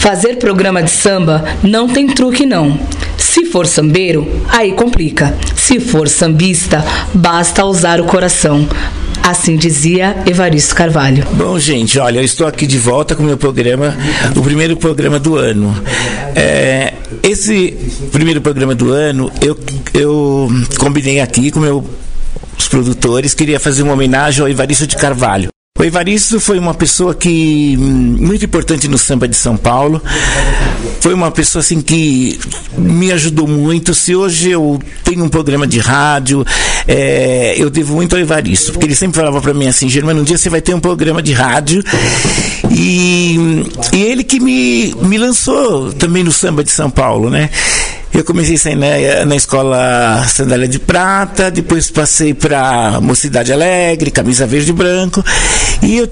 Fazer programa de samba não tem truque não. Se for sambeiro, aí complica. Se for sambista, basta usar o coração. Assim dizia Evaristo Carvalho. Bom, gente, olha, eu estou aqui de volta com o meu programa, o primeiro programa do ano. É, esse primeiro programa do ano, eu, eu combinei aqui com meus produtores, queria fazer uma homenagem ao Evaristo de Carvalho. O Evaristo foi uma pessoa que hum, muito importante no samba de São Paulo. Foi uma pessoa assim que me ajudou muito. Se hoje eu tenho um programa de rádio, é, eu devo muito ao Evaristo, porque ele sempre falava para mim assim, Germano, um dia você vai ter um programa de rádio. E, e ele que me, me lançou também no samba de São Paulo, né? Eu comecei a na, na escola Sandália de Prata, depois passei para Mocidade Alegre, Camisa Verde e Branco, e eu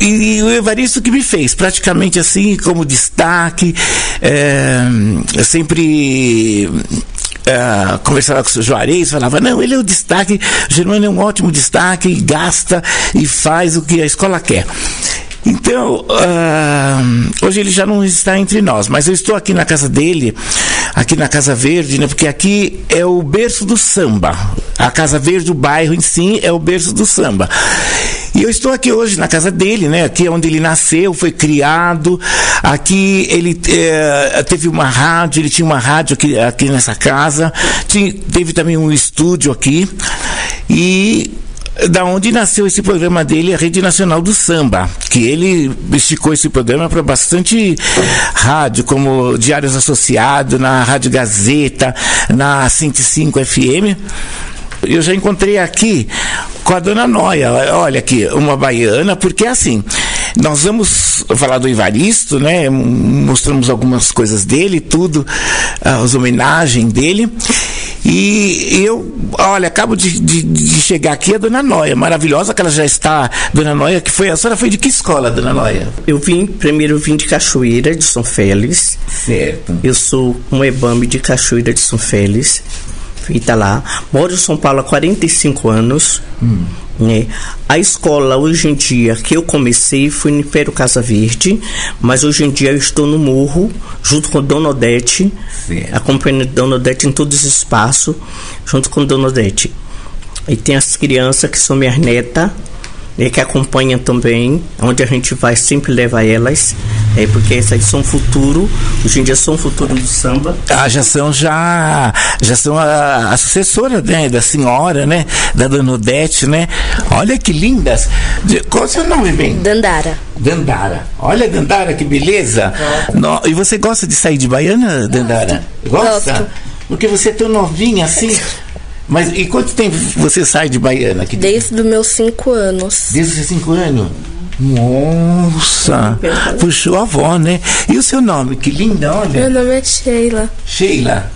e, o Evaristo que me fez, praticamente assim, como destaque, é, eu sempre é, conversava com o seu Juarez, falava, não, ele é o destaque, o Germano é um ótimo destaque, gasta e faz o que a escola quer. Então, uh, hoje ele já não está entre nós, mas eu estou aqui na casa dele, aqui na Casa Verde, né, porque aqui é o berço do samba. A Casa Verde, o bairro em si, é o berço do samba. E eu estou aqui hoje na casa dele, né? Aqui é onde ele nasceu, foi criado. Aqui ele é, teve uma rádio, ele tinha uma rádio aqui, aqui nessa casa. Tinha, teve também um estúdio aqui. E da onde nasceu esse programa dele, a Rede Nacional do Samba, que ele esticou esse programa para bastante rádio, como Diários Associados, na Rádio Gazeta, na 105 FM. Eu já encontrei aqui com a dona Noia, olha aqui, uma baiana, porque assim, nós vamos falar do Ivaristo, né? Mostramos algumas coisas dele, tudo, as homenagens dele. E eu, olha, acabo de, de, de, chegar aqui a Dona Noia, maravilhosa que ela já está, Dona Noia, que foi, a senhora foi de que escola, Dona Noia? Eu vim, primeiro eu vim de Cachoeira, de São Félix. Certo. Eu sou um EBAME de Cachoeira de São Félix, feita lá. Moro em São Paulo há 45 anos. Hum. Né? A escola hoje em dia que eu comecei foi no Império Casa Verde, mas hoje em dia eu estou no Morro, junto com Dona Odete, acompanhando Dona Odete em todos os espaços, junto com Dona Odete. E tem as crianças que são minhas netas, né, que acompanham também, onde a gente vai sempre levar elas, é, porque essas são futuro, hoje em dia são futuro do samba. Ah, já são já, já são a, a sucessora né, da senhora, né, da Dona Odete, né? Olha que lindas. Qual é o seu nome, bem? Dandara. Dandara. Olha, Dandara, que beleza. No, e você gosta de sair de baiana, Dandara? Gosta? Gosto. Porque você é tão novinha assim. Mas e quanto tempo você sai de Baiana? Aqui Desde os meus cinco anos. Desde os cinco anos? Nossa, puxou a avó, né? E o seu nome? Que linda, olha. Meu nome é Sheila. Sheila.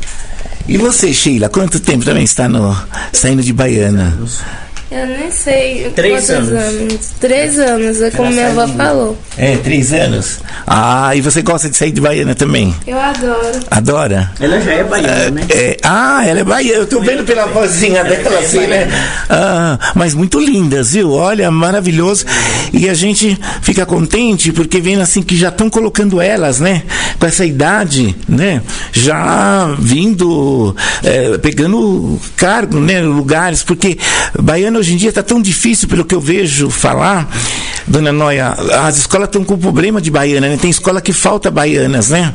E você, Sheila, quanto tempo também está no, saindo de Baiana? Eu nem sei três anos. anos. Três anos, é como minha avó falou. É, três anos? Ah, e você gosta de sair de Baiana também? Eu adoro. Adora? Ela já é baiana, né? É, ah, ela é baiana. Eu tô vendo pela vozinha dela, assim, né? Ah, mas muito lindas, viu? Olha, maravilhoso. E a gente fica contente porque vem assim que já estão colocando elas, né? Com essa idade, né? Já vindo, é, pegando cargo, né? Lugares, porque Baiana hoje em dia está tão difícil, pelo que eu vejo falar, dona Noia, as escolas estão com problema de baiana, né? Tem escola que falta baianas, né?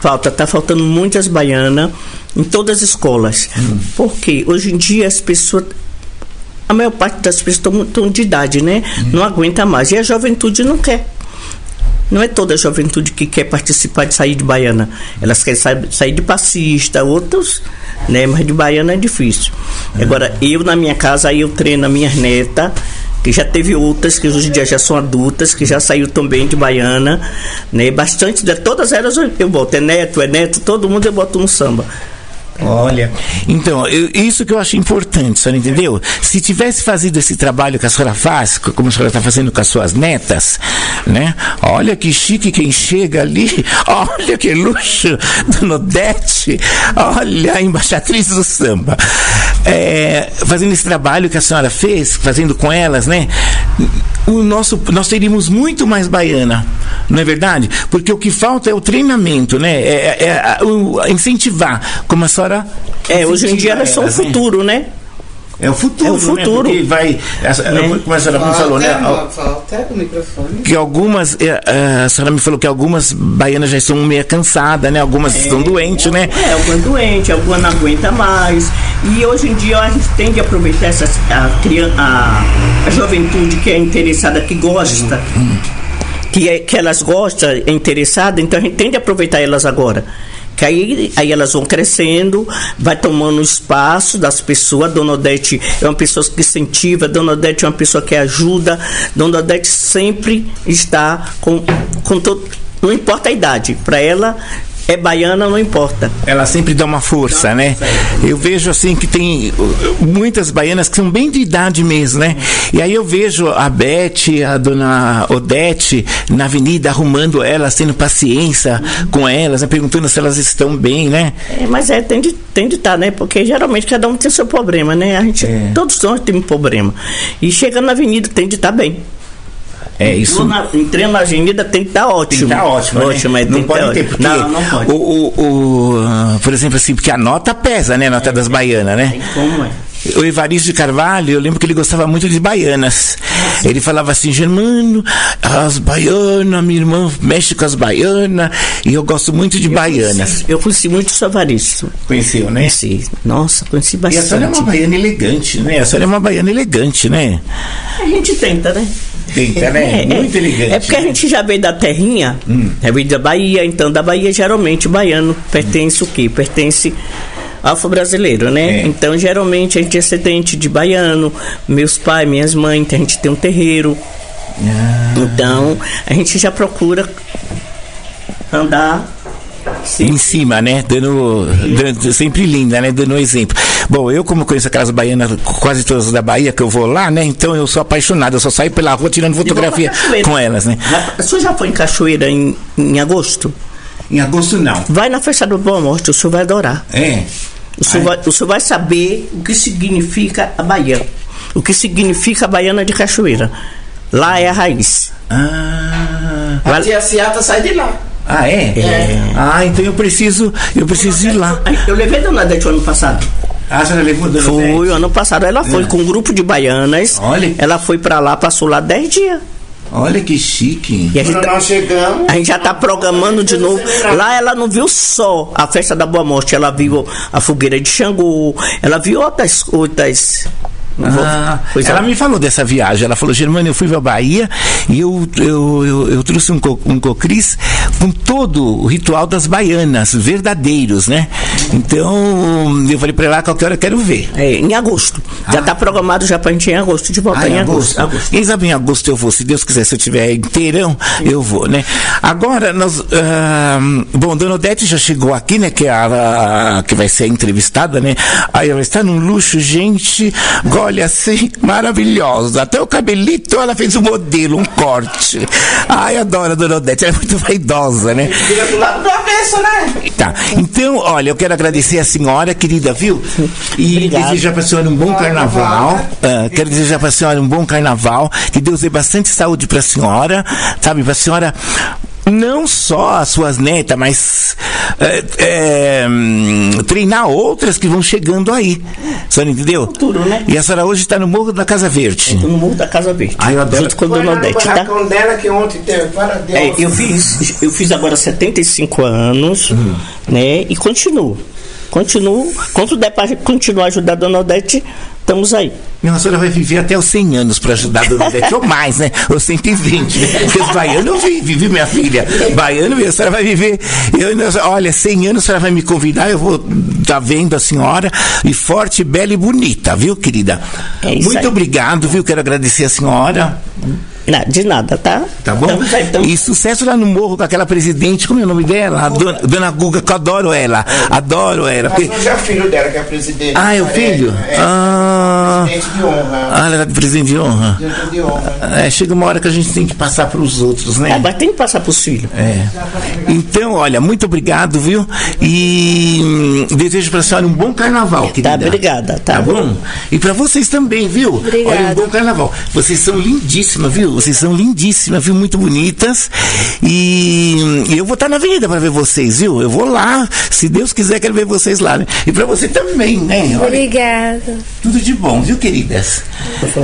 Falta, está faltando muitas baianas em todas as escolas. Hum. Porque hoje em dia as pessoas a maior parte das pessoas estão de idade, né? Hum. Não aguenta mais. E a juventude não quer. Não é toda a juventude que quer participar de sair de baiana. Elas querem sair, sair de passista, outros, né? Mas de baiana é difícil. É. Agora, eu na minha casa, aí eu treino a minha neta, que já teve outras que hoje em dia já são adultas, que já saiu também de baiana, né? Bastante, de todas elas eu boto, é neto, é neto, todo mundo eu boto no samba. Olha, então, eu, isso que eu acho importante, senhora entendeu? Se tivesse fazido esse trabalho que a senhora faz, como a senhora está fazendo com as suas netas, né? Olha que chique quem chega ali, olha que luxo do Nodete, olha a embaixatriz do samba. É, fazendo esse trabalho que a senhora fez, fazendo com elas, né? O nosso, nós teríamos muito mais baiana, não é verdade? Porque o que falta é o treinamento, né? É, é- é o- incentivar, como a senhora. É, hoje em dia elas são o incentiva futuro, né? É o futuro, É o futuro. Né? Vai, essa- como a senhora me falou, né? Volta o microfone. que algumas, eh, eh, a senhora me falou que algumas baianas já estão meio cansadas, né? Algumas estão doentes, né? É, alguma doente, alguma não aguenta mais. E hoje em dia a gente tem que aproveitar essa, a, a, a juventude que é interessada, que gosta, que, é, que elas gostam, é interessada, então a gente tem que aproveitar elas agora. Que aí, aí elas vão crescendo, vai tomando espaço das pessoas. Dona Odete é uma pessoa que incentiva, Dona Odete é uma pessoa que ajuda. Dona Odete sempre está com, com todo. Não importa a idade, para ela é baiana, não importa. Ela sempre dá uma força, né? Eu vejo assim que tem uh, muitas baianas que são bem de idade mesmo, né? E aí eu vejo a Beth, a dona Odete na avenida arrumando elas, tendo paciência com elas, né? perguntando se elas estão bem, né? É, mas é, tem de estar, tem de tá, né? Porque geralmente cada um tem seu problema, né? A gente, É. Todos nós temos um problema. E chegando na avenida tem de estar bem. É isso. Entrou na, entrei na avenida tem que estar Tem ótimo. que tá ótimo, né? ótimo, mas não tem que pode tá ter, porque Não, não pode. O, o, o, por exemplo, assim, porque a nota pesa, né? A nota das baianas, né? Tem como, é. O Evaristo de Carvalho, eu lembro que ele gostava muito de baianas. Ele falava assim, Germano, as baianas, minha irmã mexe com as baianas, e eu gosto muito de baianas. Eu conheci muito o Savaristo. Conheceu, né? Conheci. Nossa, conheci E a senhora é bastante. uma baiana elegante, né? A senhora é uma baiana elegante, né? A gente tenta, né? Tenta, né? É, muito é. elegante. É porque a gente já veio da terrinha, já veio da Bahia, então da Bahia geralmente o baiano pertence o quê? Pertence ao afro-brasileiro, né? É. Então geralmente a gente é descendente de baiano, meus pais, minhas mães, então a gente tem um terreiro. Ah. Então a gente já procura andar em cima, né? Dando, dando- sempre linda, né? Dando um exemplo. Bom, eu como conheço aquelas baianas quase todas da Bahia que eu vou lá, né? Então eu sou apaixonado, eu só saio pela rua tirando fotografia com elas, né? O senhor já foi em Cachoeira em, em agosto? Em agosto não. Vai na festa do Boa Morte, o senhor vai adorar. É. O senhor, vai, o senhor vai saber o que significa a Bahia. O que significa a baiana de Cachoeira. Lá é a raiz. Ah, A tia Ciata sai de lá. Ah é? Ah, então eu preciso, eu preciso ir lá. Eu levei a Dona Dete o ano passado. Ah, a senhora levou dona Foi, o ano passado. Ela foi com um grupo de baianas. Olha. Ela foi pra lá, passou lá 10 dias. Olha que chique. E a gente, tá- nós chegamos. a gente já tá programando de novo. Lá ela não viu só a festa da Boa Morte, ela viu a fogueira de Xangô, ela viu outras. outras Ah, coisa- ela me falou dessa viagem. Ela falou, Germano, eu fui pra Bahia e eu, eu, eu, eu trouxe um, co um cocris com todo o ritual das baianas, verdadeiros, né? Então, eu falei pra ela, qualquer hora eu quero ver. É, em agosto. Já tá programado já pra gente ir em agosto de volta. Ah, em agosto. agosto. Quem sabe em agosto eu vou, se Deus quiser, se eu tiver inteirão, eu vou, né? Agora, nós. ah, bom, Dona Odete já chegou aqui, né? Que, é a, a- que vai ser entrevistada, né? Aí ela está num luxo, gente. Olha assim, maravilhosa. Até o cabelito ela fez um modelo, um corte. Ai, adoro a Dona Odete, ela é muito vaidosa, né? Vira do lado do avesso, né? Tá. Então, olha, eu quero agradecer a senhora, querida, viu? E Obrigado. desejar para a senhora um bom carnaval. Ah, quero desejar para a senhora um bom carnaval. Que Deus dê bastante saúde para a senhora, sabe? Para a senhora. Não só as suas netas, mas é, é, hum, treinar outras que vão chegando aí. A senhora entendeu? Futuro, né? E a senhora hoje está no Morro da Casa Verde. No Morro da Casa Verde. Ai, eu adoro. Junto com a Dona Odete, tá? dela que ontem teve. Para Deus. É, eu fiz, eu fiz agora 75 anos, Uhum. né? E continuo. Continuo. Quanto der para continuar ajudar a Dona Odete, estamos aí. Não, a senhora vai viver até os 100 anos para ajudar a Dona Odete, ou mais, né? Ou 120. né? Porque os baianos eu vi, vivi, minha filha. Baiano, a senhora vai viver. Eu, olha, 100 anos a senhora vai me convidar, eu vou estar vendo a senhora. E forte, bela e bonita, viu, querida? É isso Muito aí. obrigado, viu? Quero agradecer a senhora. Na- de nada, tá? Tá bom? E sucesso lá no morro com aquela presidente, como é o nome dela? A dona, dona Guga, que eu adoro ela. Adoro ela. Mas porque- hoje é o filho dela que é presidente. Ah, é o filho? É, Ah. Presidente de honra. Ah, ela era de presidente de honra. Presidente de honra. É, chega uma hora que a gente tem que passar para os outros, né? É, mas tem que passar pros filhos. É. Então, olha, muito obrigado, viu? E desejo para a senhora um bom carnaval, querida. obrigada, tá. Tá bom? E para vocês também, viu? Obrigada. Olha, um bom carnaval. Vocês são lindíssimas, viu? Vocês são lindíssimas, viu? Muito bonitas. E, e eu vou estar na avenida para ver vocês, viu? Eu vou lá. Se Deus quiser, quero ver vocês lá. Né? E para você também, né? Olha, Obrigada. tudo de bom, viu, queridas?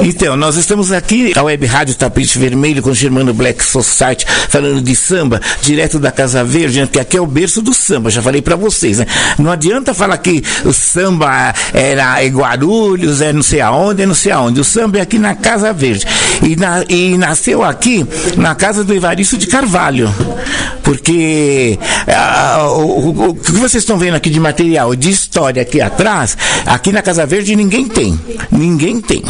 Então, nós estamos aqui, a Web Rádio Tapete Vermelho, com Germano Black Society, falando de samba, direto da Casa Verde, né? que aqui é o berço do samba, já falei pra vocês, né? Não adianta falar que o samba era em Guarulhos, é não sei aonde, é não sei aonde. O samba é aqui na Casa Verde. E, na- e nasceu aqui, na casa do Evaristo de Carvalho. Porque o, o- o que vocês estão vendo aqui de material, de história aqui atrás, aqui na Casa Verde ninguém tem. Ninguém tem.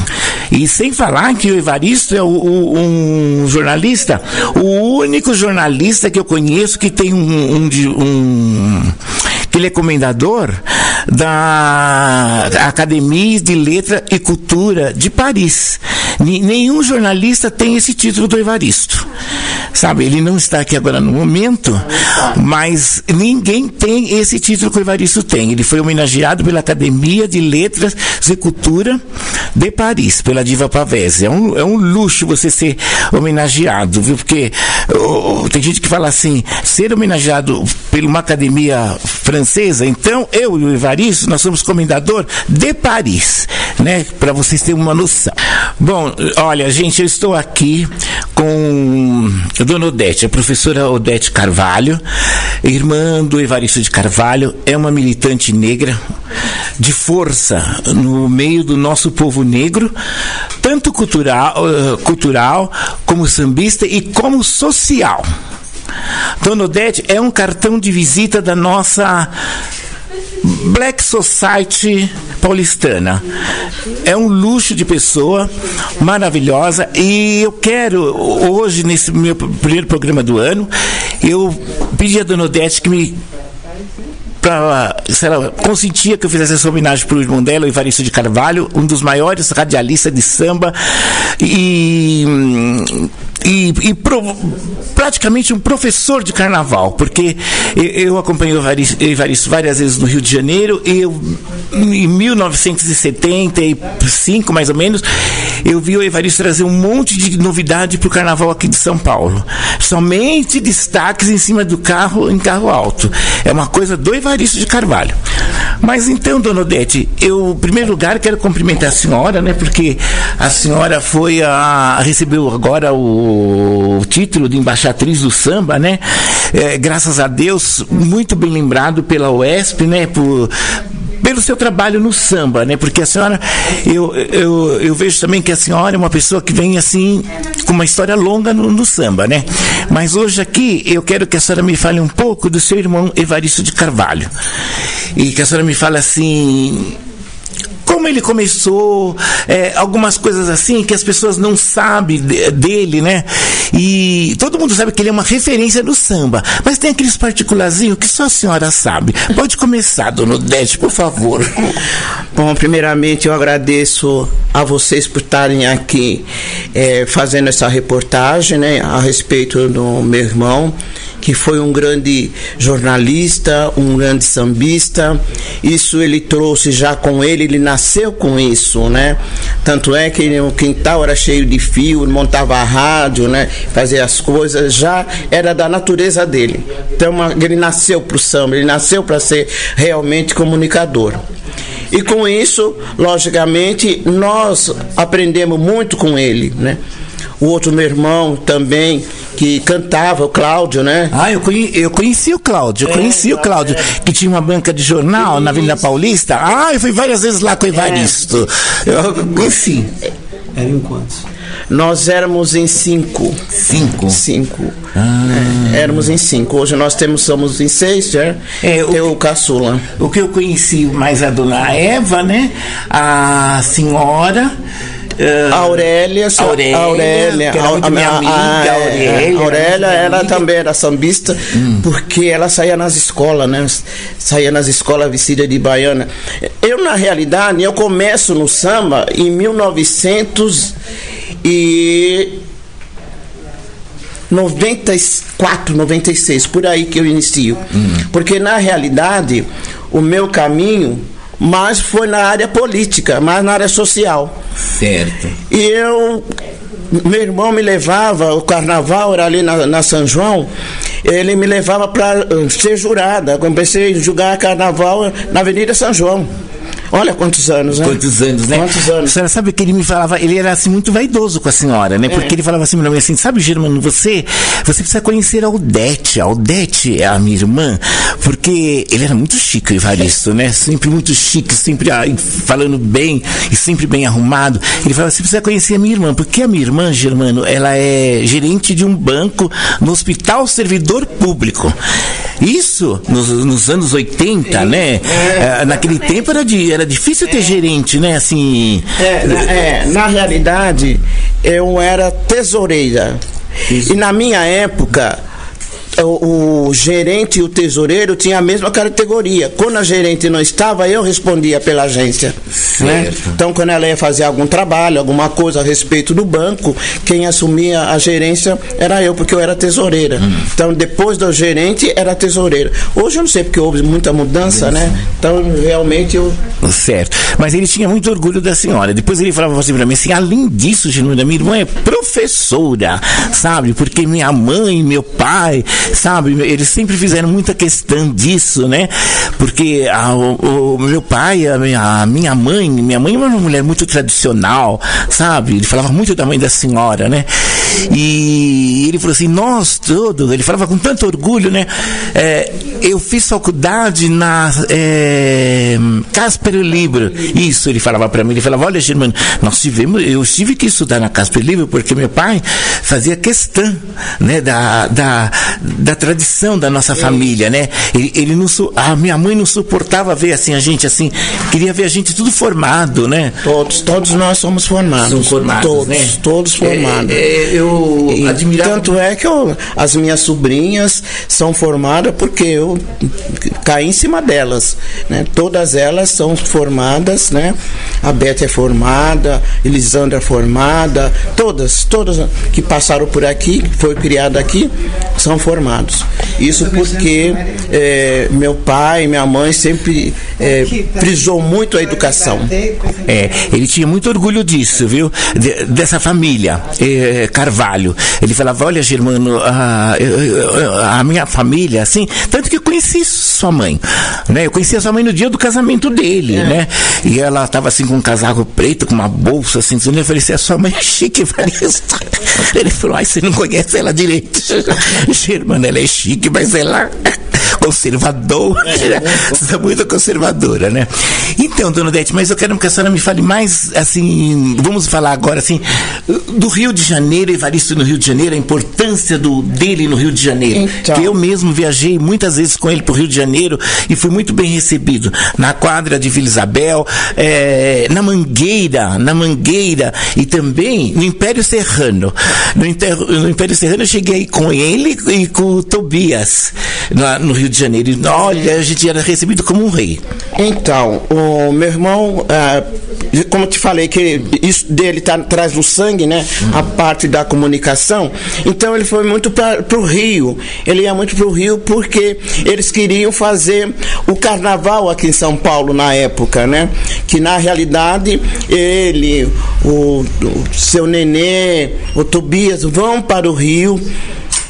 E sem falar que o Evaristo é o- o- um jornalista, o único jornalista que eu conheço que tem um, um, um que ele é comendador da Academia de Letra e Cultura de Paris. Nenhum jornalista tem esse título do Evaristo. Sabe, ele não está aqui agora no momento, mas ninguém tem esse título que o Evaristo tem. Ele foi homenageado pela Academia de Letras e Cultura de Paris, pela Diva Pavese. É um, é um luxo você ser homenageado, viu? Porque oh, tem gente que fala assim, ser homenageado por uma academia francesa, então eu e o Evaristo, nós somos comendador de Paris, né? Para vocês terem uma noção. Bom, olha, gente, eu estou aqui com Dona Odete, a professora Odete Carvalho, irmã do Evaristo de Carvalho, é uma militante negra de força no meio do nosso povo negro, tanto cultural, eh, cultural como sambista e como social. Dona Odete é um cartão de visita da nossa Black Society paulistana. É um luxo de pessoa, maravilhosa. E eu quero, hoje, nesse meu primeiro programa do ano, eu pedi a Dona Odete que me pra, se ela consentia que eu fizesse essa homenagem para o irmão dela, o Evaristo de Carvalho, um dos maiores radialistas de samba e, e, e pro- praticamente um professor de carnaval, porque eu, acompanhei o Evaristo, várias vezes no Rio de Janeiro eu, em 1975, mais ou menos, eu vi o Evaristo trazer um monte de novidade para o carnaval aqui de São Paulo. Somente destaques em cima do carro, em carro alto. É uma coisa do Evaristo de Carvalho. Mas então, dona Odete, eu, em primeiro lugar, quero cumprimentar a senhora, né? Porque a senhora foi a. recebeu agora o, título de embaixatriz do samba, né? É, graças a Deus, muito bem lembrado pela UESP, né? Por, pelo seu trabalho no samba, né? Porque a senhora, eu, eu, eu vejo também que a senhora é uma pessoa que vem assim, com uma história longa no, no samba, né? Mas hoje aqui eu quero que a senhora me fale um pouco do seu irmão Evaristo de Carvalho. E que a senhora me fale assim. Como ele começou, é, algumas coisas assim que as pessoas não sabem de- dele, né? E todo mundo sabe que ele é uma referência do samba, mas tem aqueles particularzinhos que só a senhora sabe. Pode começar, dona Odete, por favor. Bom, primeiramente eu agradeço a vocês por estarem aqui eh, fazendo essa reportagem né, a respeito do meu irmão, que foi um grande jornalista, um grande sambista. Isso ele trouxe já com ele, ele nasceu com isso, né? Tanto é que o quintal era cheio de fio, montava a rádio, né? Fazia as coisas, já era da natureza dele. Então ele nasceu para o samba, ele nasceu para ser realmente comunicador. E com isso, logicamente, nós aprendemos muito com ele, né? O outro meu irmão também, que cantava, o Cláudio, né? Ah, eu, conhe- eu conheci o Cláudio, eu conheci o Cláudio, que tinha uma banca de jornal na Avenida Paulista. Ah, eu fui várias vezes lá com o Evaristo. Eu conheci. Eram quantos? Nós éramos em cinco. Cinco. Cinco. É, éramos em cinco. Hoje nós temos, somos em seis, já. É, o- Tem o caçula. O que eu conheci mais a dona Eva, né? A senhora. A Aurélia, só- Aurélia, a Aurélia, a- a- minha amiga, a- a Aurélia, Aurélia, ela amiga. também era sambista, porque ela saía nas escolas, né? Saía nas escolas vestida de baiana. Eu, na realidade, eu começo no samba em 1900 e 94, 96, por aí que eu inicio. Porque na realidade, o meu caminho mais foi na área política, mais na área social. Certo. E eu meu irmão me levava, o carnaval era ali na, na São João, ele me levava para ser jurada. Comecei a julgar carnaval na Avenida São João. Olha quantos anos, né? Quantos anos, né? Quantos anos. A senhora sabe que ele me falava, ele era assim muito vaidoso com a senhora, né? Porque ele falava assim pra mim assim, sabe, Germano, você, você precisa conhecer a Odete. A Odete é a minha irmã, porque ele era muito chique, o Evaristo, né? Sempre muito chique, sempre falando bem e sempre bem arrumado. Ele falava, você precisa conhecer a minha irmã, porque a minha irmã, Germano, ela é gerente de um banco no Hospital Servidor Público. Isso nos, nos anos 80, né? Eh, naquele tempo era, de, era difícil ter gerente, né? Assim. É, na, é, na realidade, eu era tesoureira. E na minha época, o, o gerente e o tesoureiro tinham a mesma categoria. Quando a gerente não estava, eu respondia pela agência. Né? Então, quando ela ia fazer algum trabalho, alguma coisa a respeito do banco, quem assumia a gerência era eu, porque eu era tesoureira. Então, depois do gerente, era tesoureira. Hoje eu não sei, porque houve muita mudança, né? Então, realmente eu. Certo. Mas ele tinha muito orgulho da senhora. Depois ele falava assim pra mim assim, além disso, Genuína, minha irmã é professora, sabe? Porque minha mãe, meu pai, sabe? Eles sempre fizeram muita questão disso, né? Porque a- o, o meu pai, a minha, a minha mãe, minha mãe é uma mulher muito tradicional, sabe? Ele falava muito da mãe da senhora, né? E ele falou assim, nós todos, ele falava com tanto orgulho, né? É, eu fiz faculdade na é, Casper Libro. Isso, ele falava para mim, ele falava, olha, Germano, nós tivemos, eu tive que estudar na Casper Libro porque meu pai fazia questão, né, da, da, da tradição da nossa família, né? Ele, ele não, su- a minha mãe não suportava ver assim a gente assim, queria ver a gente tudo formado, né? Todos, todos nós somos formados. São formados, todos, né? todos formados. É, é, eu E admirava Tanto é que eu- as minhas sobrinhas são formadas porque eu caí em cima delas. Né? Todas elas são formadas, né? A Beth é formada, Elisandra é formada, todas, todas que passaram por aqui, foi criada aqui, são Isso porque eh, meu pai e minha mãe sempre frisou muito a educação. É, ele tinha muito orgulho disso, viu? De- dessa família, eh, Carvalho. Ele falava, olha, Germano, a, a minha família, assim, tanto que eu conheci sua mãe, né? Eu conheci a sua mãe no dia do casamento dele, né? E ela tava assim com um casaco preto, com uma bolsa, assim, tudo. eu falei assim, a sua mãe é chique. Ele falou, ai, você não conhece ela direito. Germano, ela é chique, mas ela conservadora, é muito conservadora, né? Então, dona Odete, mas eu quero que a senhora me fale mais, assim, vamos falar agora, assim, do Rio de Janeiro, Evaristo no Rio de Janeiro, a importância do, dele no Rio de Janeiro. Então. Eu mesmo viajei muitas vezes com ele para o Rio de Janeiro e fui muito bem recebido. Na quadra de Vila Isabel, eh, na Mangueira, na Mangueira e também no Império Serrano. No, Inter- no Império Serrano eu cheguei com ele e com o Tobias lá no Rio de Janeiro. Olha, a gente era recebido como um rei. Então, o meu irmão, ah, como te falei, que isso dele está atrás do sangue, né? A parte da comunicação. Então ele foi muito para o Rio. Ele ia muito para o Rio porque eles queriam fazer o carnaval aqui em São Paulo na época, né? Que na realidade ele, o, o seu nenê, o Tobias vão para o Rio.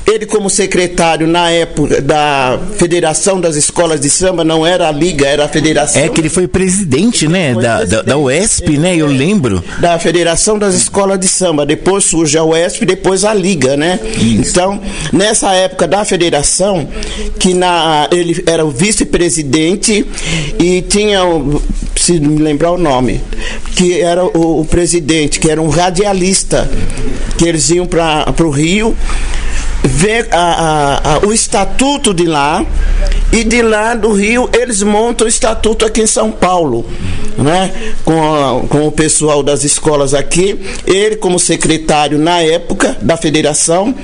Ele, como secretário na época da Federação das Escolas de Samba, não era a Liga, era a Federação É que ele foi presidente, né, Foi da, presidente. da UESP, né, eu lembro. da Federação das Escolas de Samba. Depois surge a UESP, depois a Liga, né? Então, nessa época da federação, que na, ele era o vice-presidente e tinha, se me lembrar o nome, que era o, o presidente, que era um radialista, que eles iam para o Rio ver a- a- a- o estatuto de lá e de lá do Rio eles montam o estatuto aqui em São Paulo, né? Com, a- com o pessoal das escolas aqui, ele como secretário na época da federação,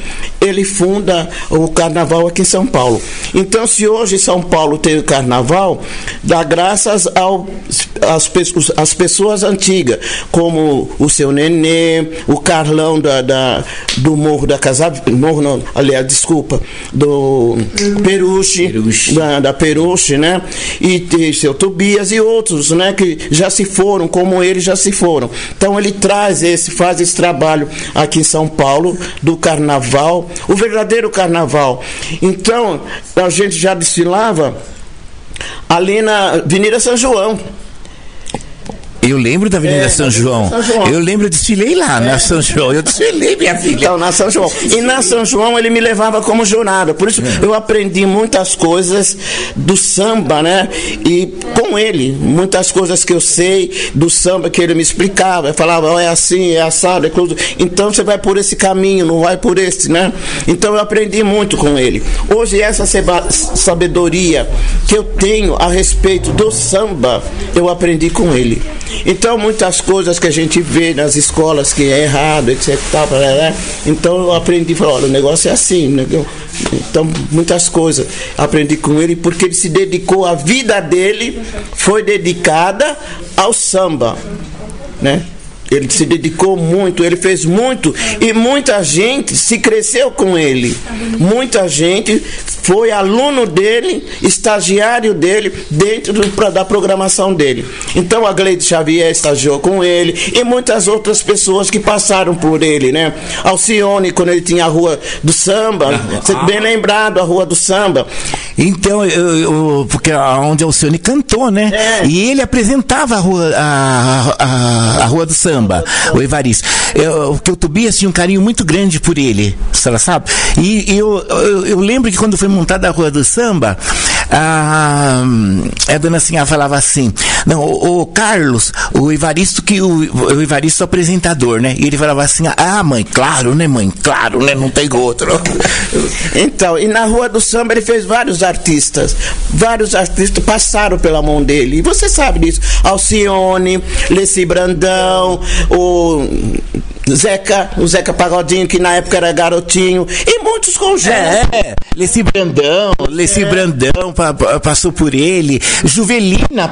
ele funda o carnaval aqui em São Paulo. Então, se hoje São Paulo tem o carnaval, dá graças ao as, pessoas- as pessoas antigas, como o seu Nenê, o Carlão da, da- do Morro da Casa Morro não, aliás, desculpa, do Peruche. Da, da Peruche, né? E, tem seu Tobias e outros, né? Que já se foram, como ele já se foram. Então ele traz esse, faz esse trabalho aqui em São Paulo do carnaval, o verdadeiro carnaval. Então a gente já desfilava ali na Avenida São João. Eu lembro da Avenida É, São, João. São João. Eu lembro, eu desfilei lá na São João. Eu desfilei, minha filha. Então, na São João. E na São João ele me levava como jurado. Por isso eu aprendi muitas coisas do samba, né? E com ele, muitas coisas que eu sei do samba que ele me explicava. Eu falava, "Ó, é assim, é assado, é tudo. Então você vai por esse caminho, não vai por esse, né? Então eu aprendi muito com ele. Hoje essa sabedoria que eu tenho a respeito do samba, eu aprendi com ele. Então muitas coisas que a gente vê nas escolas que é errado, etc. Tal. Então eu aprendi, falei, olha, o negócio é assim, né? Então muitas coisas aprendi com ele porque ele se dedicou, a vida dele foi dedicada ao samba, né? Ele se dedicou muito, ele fez muito e muita gente se cresceu com ele. Muita gente foi aluno dele, estagiário dele, dentro do- pra- da programação dele. Então a Gleide Xavier estagiou com ele e muitas outras pessoas que passaram por ele, né? Alcione, quando ele tinha a Rua do Samba, você bem lembrado, a Rua do Samba. Então, eu, eu- porque onde Alcione cantou, né? É. E ele apresentava a rua, a, a, a rua do samba, o Evaristo. Eu, porque o Tobias tinha um carinho muito grande por ele, senhora sabe? E, eu, eu, eu lembro que quando foi montada a rua do samba, a, a dona Sinhá falava assim: não, o, o Carlos, o Evaristo, que o, o Evaristo é o apresentador, né? E ele falava assim: ah, mãe, claro, né, mãe? Claro, né? Não tem outro. Então, e na Rua do Samba ele fez vários artistas. Vários artistas passaram pela mão dele. E você sabe disso. Alcione, Leci Brandão, o Zeca, o Zeca Pagodinho, que na época era garotinho, e muitos congêneros. É, Leci Brandão, Leci Brandão pa- pa- passou por ele, Juvelina,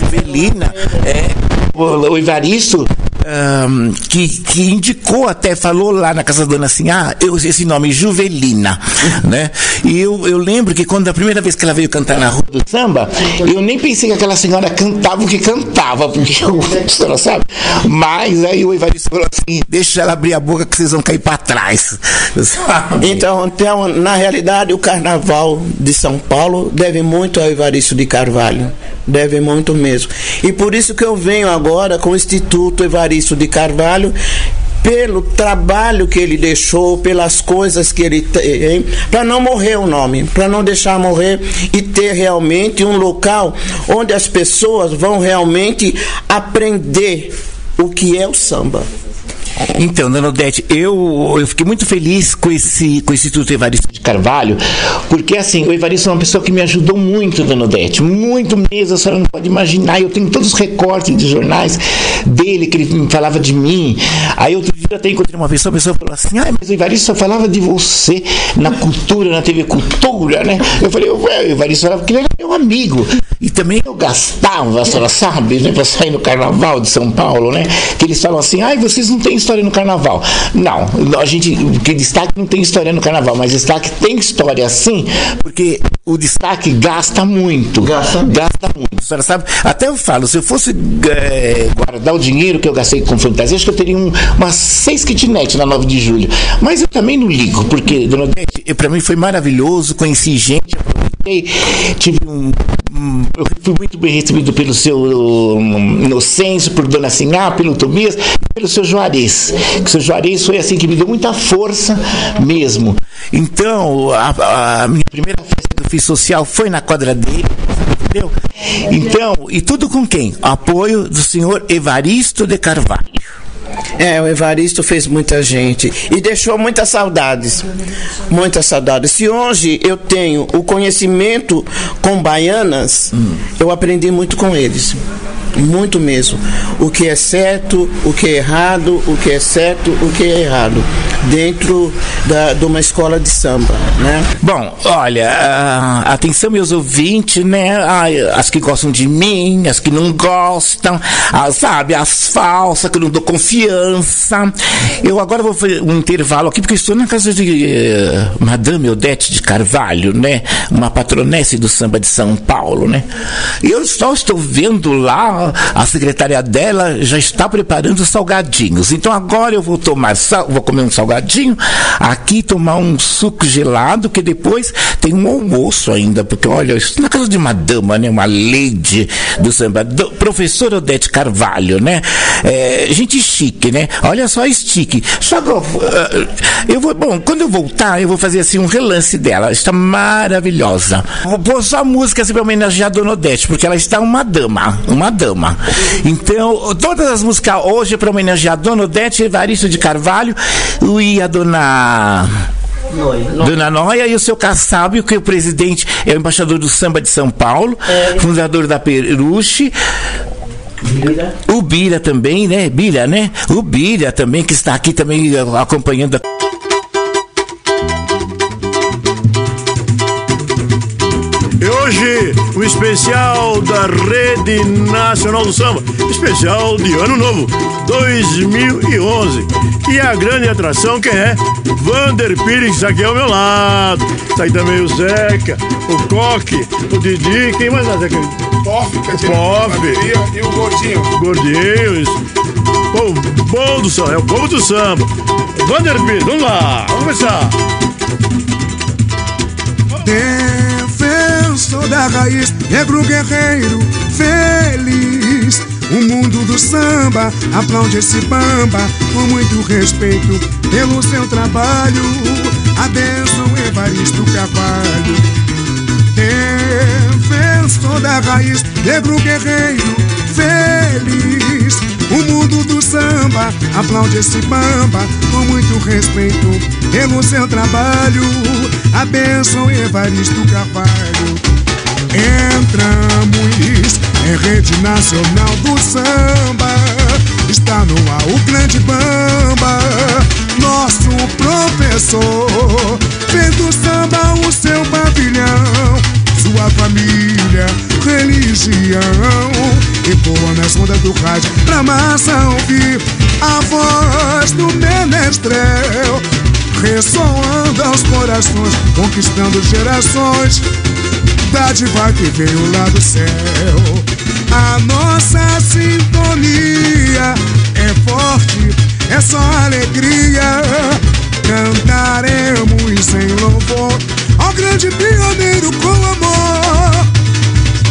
Juvelina, é, o, o Evaristo, ahn, que, que indicou até, falou lá na casa da dona assim, ah, eu, esse nome, Juvelina, né? E eu, eu lembro que quando a primeira vez que ela veio cantar na rua do samba, eu nem pensei que aquela senhora cantava o que cantava, porque eu, a senhora sabe? Mas aí o Evaristo falou assim, deixa ela abrir a boca que vocês vão cair pra trás, sabe? Então, então, na realidade, o carnaval de São Paulo deve muito ao Evaristo de Carvalho. Deve muito mesmo. E por isso que eu venho agora com o Instituto Evaristo de Carvalho pelo trabalho que ele deixou, pelas coisas que ele tem, para não morrer o nome, para não deixar morrer e ter realmente um local onde as pessoas vão realmente aprender o que é o samba. Então, dona Odete, eu, eu fiquei muito feliz com esse com o Instituto Evaristo de Carvalho, porque assim, o Evaristo é uma pessoa que me ajudou muito, dona Odete, muito mesmo, a senhora não pode imaginar, eu tenho todos os recortes de jornais dele, que ele falava de mim, aí outro dia eu até encontrei uma pessoa, a pessoa falou assim, ah, mas o Evaristo só falava de você na cultura, na TV Cultura, né? Eu falei, o Evaristo falava que ele era meu amigo, e também eu gastava, a senhora sabe, né, pra sair no carnaval de São Paulo, né? Que eles falam assim, ai, vocês não têm história no carnaval. Não, a gente, que destaque não tem história no carnaval, mas destaque tem história sim, porque o destaque gasta muito. Gasta. Gasta muito. A senhora sabe? Até eu falo, se eu fosse eh, guardar o dinheiro que eu gastei com fantasia, acho que eu teria um, umas seis kitnet na 9 de julho. Mas eu também não ligo, porque, dona Odete, pra mim foi maravilhoso, conheci gente, aproveitei, tive um. um- eu fui muito bem recebido pelo seu um, Inocêncio, por Dona Sinhá, pelo Tobias, pelo seu Juarez. Que o seu Juarez foi assim que me deu muita força mesmo. Então, a, a minha primeira festa que eu social foi na quadra dele. Entendeu? Então, e tudo com quem? Apoio do senhor Evaristo de Carvalho. É, o Evaristo fez muita gente e deixou muitas saudades. Muitas saudades. Se hoje eu tenho o conhecimento com baianas, eu aprendi muito com eles. Muito mesmo. O que é certo, o que é errado, o que é certo, o que é errado. Dentro da, de uma escola de samba, né? Bom, olha, ah, atenção meus ouvintes, né? As que gostam de mim, as que não gostam, as, sabe, as falsas, que eu não dou confiança. Eu agora vou fazer um intervalo aqui, porque estou na casa de eh, Madame Odete de Carvalho, né? Uma patronesse do samba de São Paulo, né? E eu só estou vendo lá a secretária dela já está preparando os salgadinhos. Então agora eu vou tomar, sal, vou comer um salgadinho, aqui tomar um suco gelado, que depois tem um almoço ainda, porque olha, isso na casa de uma dama, né? Uma lady do samba, do, professora Odete Carvalho, né? É, gente chique, né? Olha só, estique. Que eu, eu vou, bom, quando eu voltar, eu vou fazer assim um relance dela. Está maravilhosa. Vou pôr só música assim, para homenagear a Dona Odete, porque ela está uma dama, uma dama. Então, todas as músicas hoje para homenagear a Dona Odete, Evaristo de Carvalho e a Dona Noia. Dona Noia e o seu Kassab, que é o presidente, é o embaixador do samba de São Paulo, É. fundador da Peruche. Vira. O Bira também, né? Bira, né? O Bira também, que está aqui também eh, acompanhando a o especial da Rede Nacional do Samba, especial de Ano Novo 2011. E a grande atração quem é? Vander Pires, aqui ao meu lado. Está aí também o Zeca, o Coque, o Didi, quem mais é Zeca? Pof, quer dizer, Pof. bateria e o gordinho. Gordinhos. Povo bom do samba, é o povo do samba. Vander Pires, vamos lá, vamos começar. Defensor da raiz, negro guerreiro, feliz. O mundo do samba aplaude esse bamba com muito respeito pelo seu trabalho. A bênção Evaristo Carvalho. Defensor da raiz, negro guerreiro, feliz. O mundo do samba aplaude esse bamba com muito respeito pelo seu trabalho. A bênção Evaristo Carvalho. Entramos em rede nacional do samba. Está no ar o grande bamba, nosso professor. Fez do samba o seu pavilhão, sua família, religião. Ecoa nas ondas do rádio pra massa ouvir a voz do menestrel. Ressoando aos corações, conquistando gerações dádiva que veio lá do céu. A nossa sintonia é forte, é só alegria. Cantaremos em louvor ao grande pioneiro com amor.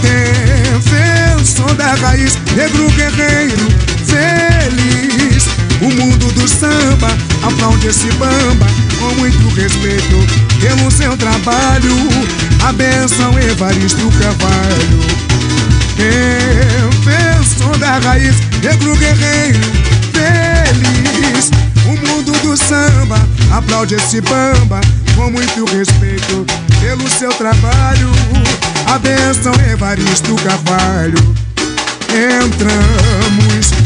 Defensor da raiz, negro guerreiro, feliz. O mundo do samba aplaude esse bamba com muito respeito pelo seu trabalho. A bênção Evaristo Carvalho. Defensor da raiz, negro guerreiro, feliz. O mundo do samba aplaude esse bamba com muito respeito pelo seu trabalho. A bênção Evaristo Carvalho. Entramos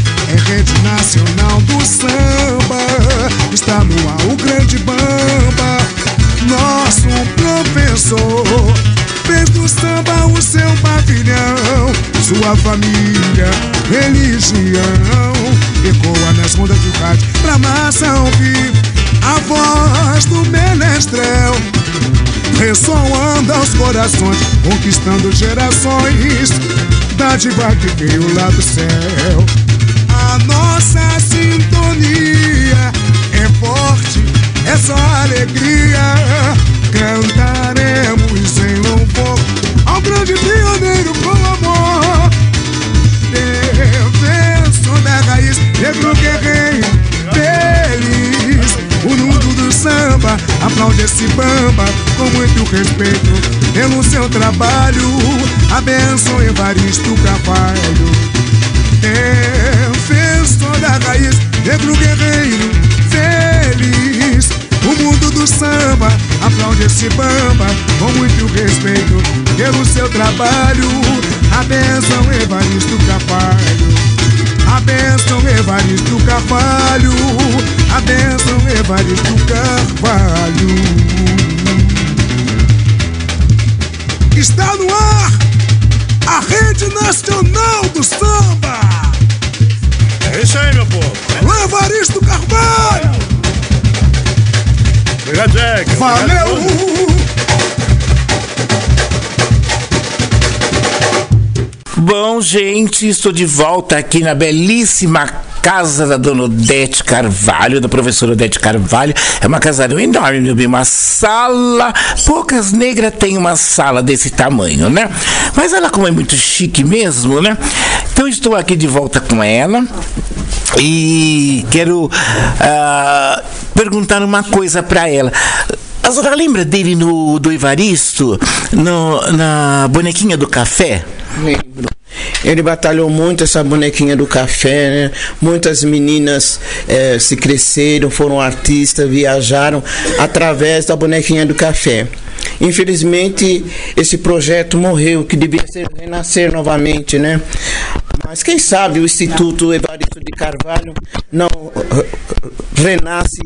Ressoando aos corações, conquistando gerações. Dádiva que veio lá do céu. A nossa sintonia é forte, é só alegria. Cantaremos em louvor ao grande pioneiro com amor. Defensor da raiz, negro guerreiro, aplaude esse bamba com muito respeito pelo seu trabalho. A bênção Evaristo Carvalho. Defensor da raiz, negro guerreiro, feliz. O mundo do samba aplaude esse bamba com muito respeito pelo seu trabalho. A bênção Evaristo Carvalho. A bênção Evaristo Carvalho. A bênção Evaristo Carvalho. Está no ar a Rede Nacional do Samba. É isso aí, meu povo. Evaristo Carvalho. Obrigado. Obrigado, Valeu. povo. Bom, gente, estou de volta aqui na belíssima casa da dona Odete Carvalho, da professora Odete Carvalho. É uma casarão enorme, meu bem, uma sala. Poucas negras têm uma sala desse tamanho, né? Mas ela, como é muito chique mesmo, né? Então, estou aqui de volta com ela e quero ah, perguntar uma coisa para ela. A senhora lembra dele no, do Evaristo, no, na bonequinha do café? Lembro. Ele batalhou muito essa bonequinha do café, né? Muitas meninas eh, se cresceram, foram artistas, viajaram através da bonequinha do café. Infelizmente, esse projeto morreu, que devia ser renascer novamente, né? Mas quem sabe o Instituto Evaristo de Carvalho não eh, renasce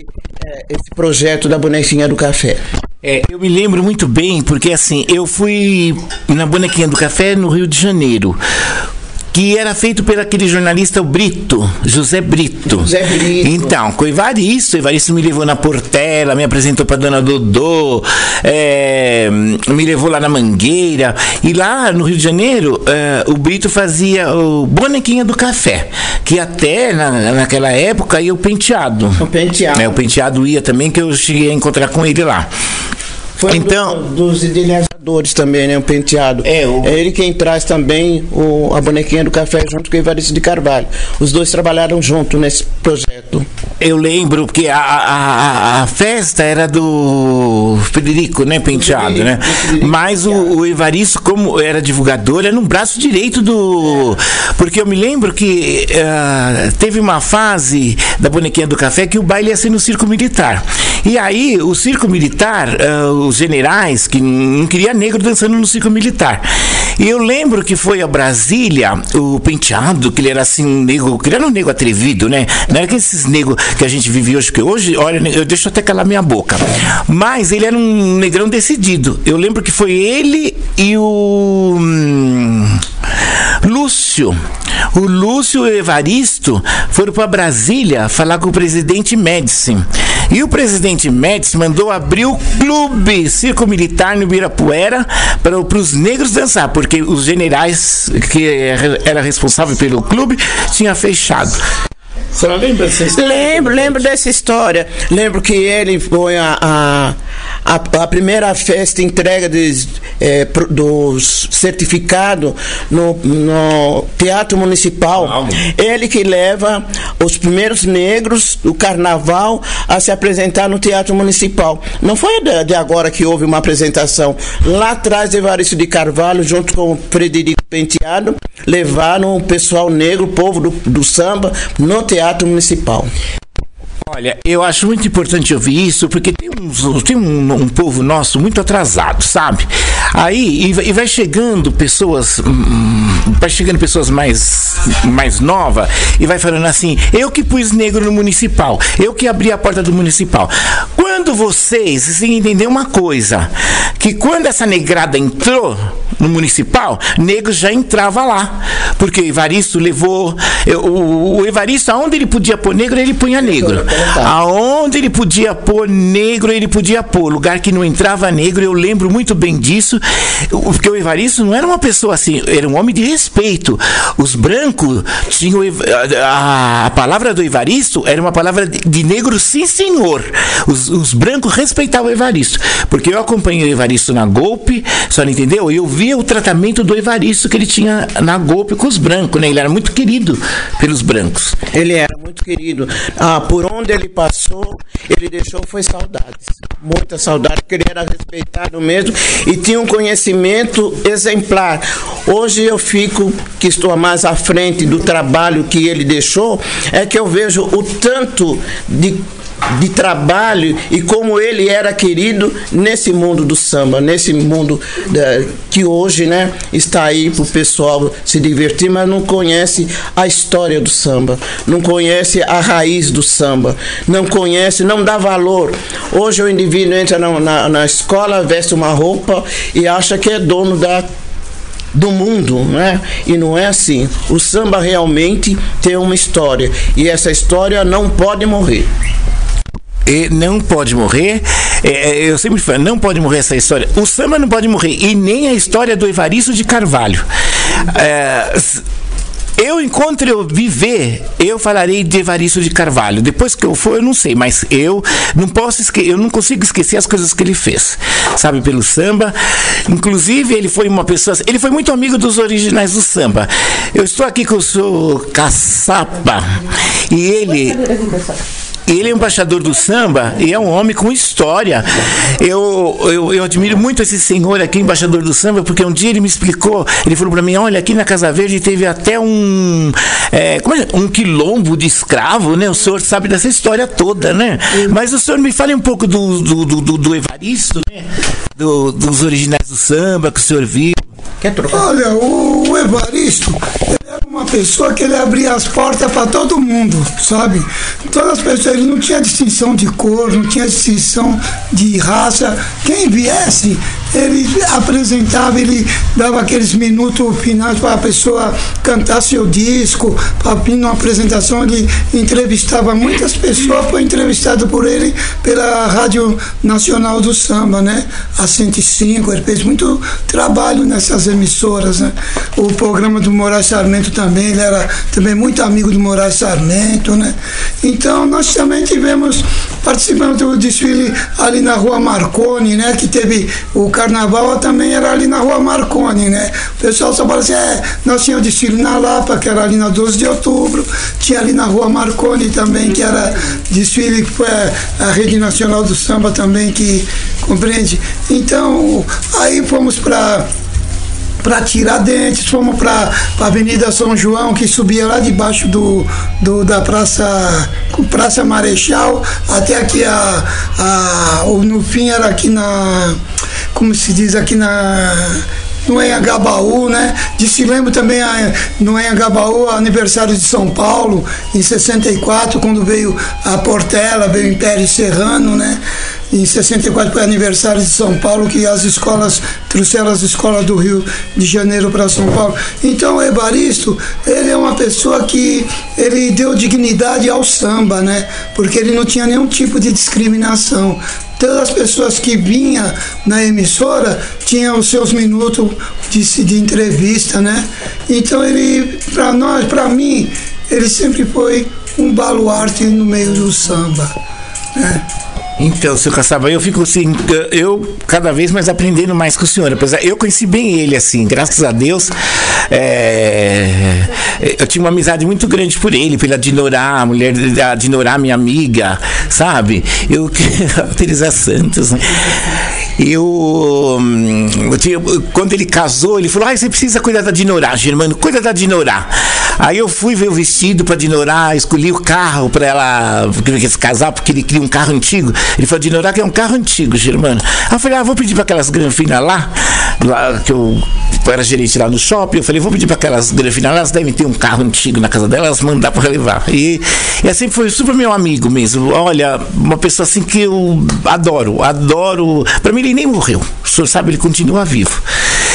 eh, esse projeto da bonequinha do café. É, eu me lembro muito bem, porque assim, eu fui na Bonequinha do Café no Rio de Janeiro. Que era feito por aquele jornalista o Brito, José Brito. José Brito. Então, com o Evaristo, o Evaristo me levou na Portela, me apresentou para Dona Dodô, é, me levou lá na Mangueira. E lá no Rio de Janeiro, é, o Brito fazia o Bonequinha do Café, que até na, naquela época ia o penteado. O penteado. É, o penteado ia também, que eu cheguei a encontrar com ele lá. Foi Então- um do- dos idealizadores também, né? O penteado. É, o- ele quem traz também o, a bonequinha do café junto com o Evaristo de Carvalho. Os dois trabalharam junto nesse projeto. Eu lembro que a, a, a- festa era do Federico, né, Penteado, né? Mas o, o Evaristo, como era divulgador, era no braço direito do. Porque eu me lembro que ah, teve uma fase da bonequinha do café que o baile ia ser no circo militar. E aí, o circo militar, ah, os generais, que não queria negro dançando no circo militar. E eu lembro que foi a Brasília, o penteado, que ele era assim, um negro, que ele era um negro atrevido, né? Não era que esses negros que a gente vive hoje, porque hoje, olha, eu deixo até calar minha boca. Mas ele era um negrão decidido. Eu lembro que foi ele e o. hum, Lúcio. O Lúcio e o Evaristo foram para Brasília falar com o presidente Médici. E o presidente Médici mandou abrir o clube Circo Militar no Ibirapuera para os negros dançar, porque os generais que era responsável pelo clube tinha fechado. A senhora lembra dessa história? Lembro, lembro dessa história. Lembro que ele foi a, a, a, a primeira festa entrega dos, eh, pro- dos certificados no, no Teatro Municipal. Ele que leva os primeiros negros do carnaval a se apresentar no Teatro Municipal. Não foi de, de agora que houve uma apresentação. Lá atrás, Evaristo de Carvalho, junto com o Frederico Penteado, levaram o pessoal negro, o povo do, do samba, no Teatro Municipal. Olha, eu acho muito importante ouvir isso, porque tem, uns, tem um, um povo nosso muito atrasado, sabe? Aí, e, vai- chegando pessoas, hum, vai chegando pessoas mais, mais novas, e vai falando assim, eu que pus negro no municipal, eu que abri a porta do municipal. Quando vocês, vocês têm que entender uma coisa, que quando essa negrada entrou no municipal, negro já entrava lá, porque o Evaristo levou, o, o Evaristo, aonde ele podia pôr negro, ele punha negro. Aonde ele podia pôr negro, ele podia pôr. Lugar que não entrava negro, eu lembro muito bem disso. Porque o Evaristo não era uma pessoa assim, era um homem de respeito. Os brancos tinham. A, a palavra do Evaristo era uma palavra de, negro, sim, senhor. Os, os brancos respeitavam o Evaristo. Porque eu acompanhei o Evaristo na Golpe, só não entendeu? Eu o tratamento do Evaristo que ele tinha na Golpe com os brancos, né? Ele era muito querido pelos brancos. Ele era muito querido. Ah, por onde ele passou, ele deixou foi saudades. Muita saudade, porque ele era respeitado mesmo e tinha um conhecimento exemplar. Hoje eu fico, que estou mais à frente do trabalho que ele deixou, é que eu vejo o tanto de de trabalho e como ele era querido nesse mundo do samba, nesse mundo eh, que hoje né, está aí para o pessoal se divertir, mas não conhece a história do samba, não conhece a raiz do samba, não conhece, não dá valor. Hoje o indivíduo entra na, na, na escola, veste uma roupa e acha que é dono da do mundo, né? E não é assim. O samba realmente tem uma história e essa história não pode morrer. E não pode morrer. É, é, eu sempre falo, não pode morrer essa história. O samba não pode morrer. E nem a história do Evaristo de Carvalho. É, eu, enquanto eu viver, eu falarei de Evaristo de Carvalho. Depois que eu for, eu não sei, mas eu não posso esque eu não consigo esquecer as coisas que ele fez, sabe, pelo samba. Inclusive, ele foi uma pessoa, ele foi muito amigo dos originais do samba. Eu estou aqui com o seu Caçapa e ele ele é embaixador do samba e é um homem com história. Eu, eu, eu admiro muito esse senhor aqui, embaixador do samba, porque um dia ele me explicou, ele falou para mim, olha, aqui na Casa Verde teve até um, é, é, um quilombo de escravo, né? O senhor sabe dessa história toda, né? Mas o senhor me fale um pouco do, do, do, do- do Evaristo, né? Do- dos originais do samba que o senhor viu. Quer trocar? Olha, o, Evaristo, ele era uma pessoa que ele abria as portas para todo mundo, sabe? Todas as pessoas, ele não tinha distinção de cor, não tinha distinção de raça. Quem viesse, ele apresentava, ele dava aqueles minutos finais para a pessoa cantar seu disco, para numa apresentação, ele entrevistava muitas pessoas, foi entrevistado por ele pela Rádio Nacional do Samba, né? A 105, ele fez muito trabalho nessas emissoras, né? O programa do Moraes Sarmento também, ele era também muito amigo do Moraes Sarmento, né? Então nós também tivemos, participando do desfile ali na rua Marconi, né? Que teve o carnaval também era ali na rua Marconi, né? O pessoal só fala assim, é, nós tínhamos desfile na Lapa, que era ali na 12 de outubro, tinha ali na rua Marconi também, que era desfile que foi a Rede Nacional do Samba também, que compreende. Então, aí fomos para para Tiradentes, fomos para a Avenida São João, que subia lá debaixo do, do da Praça Praça Marechal, até aqui a, a no fim era aqui na como se diz aqui na no Engabaú, né? De se lembro também a, no Engabaú, aniversário de São Paulo, em 64, quando veio a Portela, veio o Império Serrano, né? Em 64 foi aniversário de São Paulo, que as escolas trouxeram as escolas do Rio de Janeiro para São Paulo. Então o Evaristo, ele é uma pessoa que ele deu dignidade ao samba, né? Porque ele não tinha nenhum tipo de discriminação. Todas as pessoas que vinham na emissora tinham os seus minutos de, de entrevista, né? Então ele, para nós, para mim, ele sempre foi um baluarte no meio do samba. Né? Então, seu Caçaba, eu fico assim, eu cada vez mais aprendendo mais com o senhor. Apesar, eu conheci bem ele, assim, graças a Deus. é, eu tinha uma amizade muito grande por ele, pela Dinorá, a mulher da Dinorá, minha amiga, sabe? Eu, a Teresa Santos, né? Eu, hum, eu tinha- quando ele casou, ele falou: ah, você precisa cuidar da Dinorá, Germano, cuida da Dinorá. Aí eu fui ver o vestido pra Dinorá, escolhi o carro pra ela se casar, porque ele queria um carro antigo. Ele falou: Dinorá que é um carro antigo, Germano. Aí eu falei: ah, vou pedir pra aquelas granfinas lá, lá que eu era gerente lá no shopping. Eu falei: vou pedir pra aquelas granfinas lá, elas devem ter um carro antigo na casa delas, mandar pra levar. E, e assim foi super meu amigo mesmo. Olha, uma pessoa assim que eu adoro, adoro. Pra mim, ele nem morreu. O senhor sabe, ele continua vivo.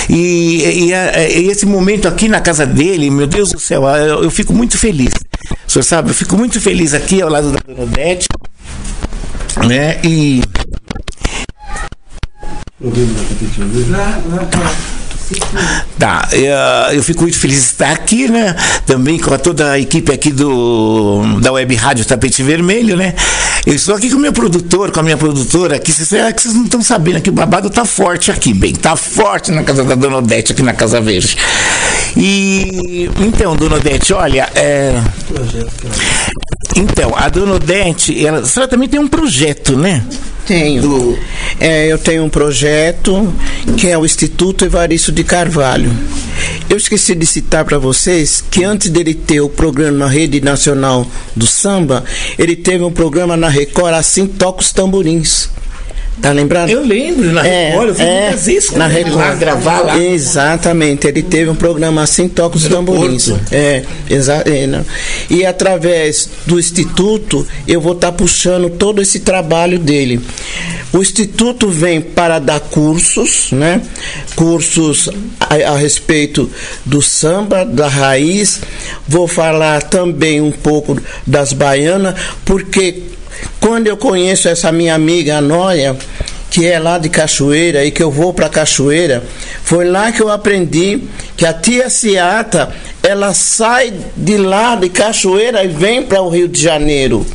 E, e, a- e esse momento aqui na casa dele, meu Deus do céu, eu, eu fico muito feliz. O senhor sabe, eu fico muito feliz aqui ao lado da Dona Odete. Né? E. Tá, eu, fico muito feliz de estar aqui, né? Também com toda a equipe aqui do, da Web Rádio Tapete Vermelho, né? Eu estou aqui com o meu produtor, com a minha produtora aqui. Vocês, é que vocês não estão sabendo que o babado tá forte aqui, bem. Tá forte na casa da Dona Odete, aqui na Casa Verde. E então, Dona Odete, olha, é. Então, a Dona Odete, ela, a senhora também tem um projeto, né? Tenho. É, eu tenho um projeto que é o Instituto Evaristo de Carvalho. Eu esqueci de citar para vocês que antes dele ter o programa na Rede Nacional do Samba, ele teve um programa na Record Assim Toca os Tamborins. Tá lembrado? Eu lembro, na Record, eu fui muitas vezes na ele Record. lá gravar lá. Exatamente, ele teve um programa assim Toca os Tamborins. Porto. É, exa é. E através do Instituto, eu vou estar puxando todo esse trabalho dele. O Instituto vem para dar cursos, né? Cursos a, a respeito do samba, da raiz. Vou falar também um pouco das baianas, porque quando eu conheço essa minha amiga a Noia, que é lá de Cachoeira e que eu vou para Cachoeira, foi lá que eu aprendi que a tia Ciata, ela sai de lá de Cachoeira e vem para o Rio de Janeiro.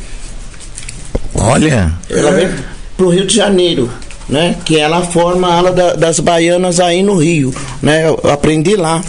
Olha. Ela vem para o Rio de Janeiro. Né, que ela forma a ala da- das baianas aí no Rio, né, eu aprendi lá.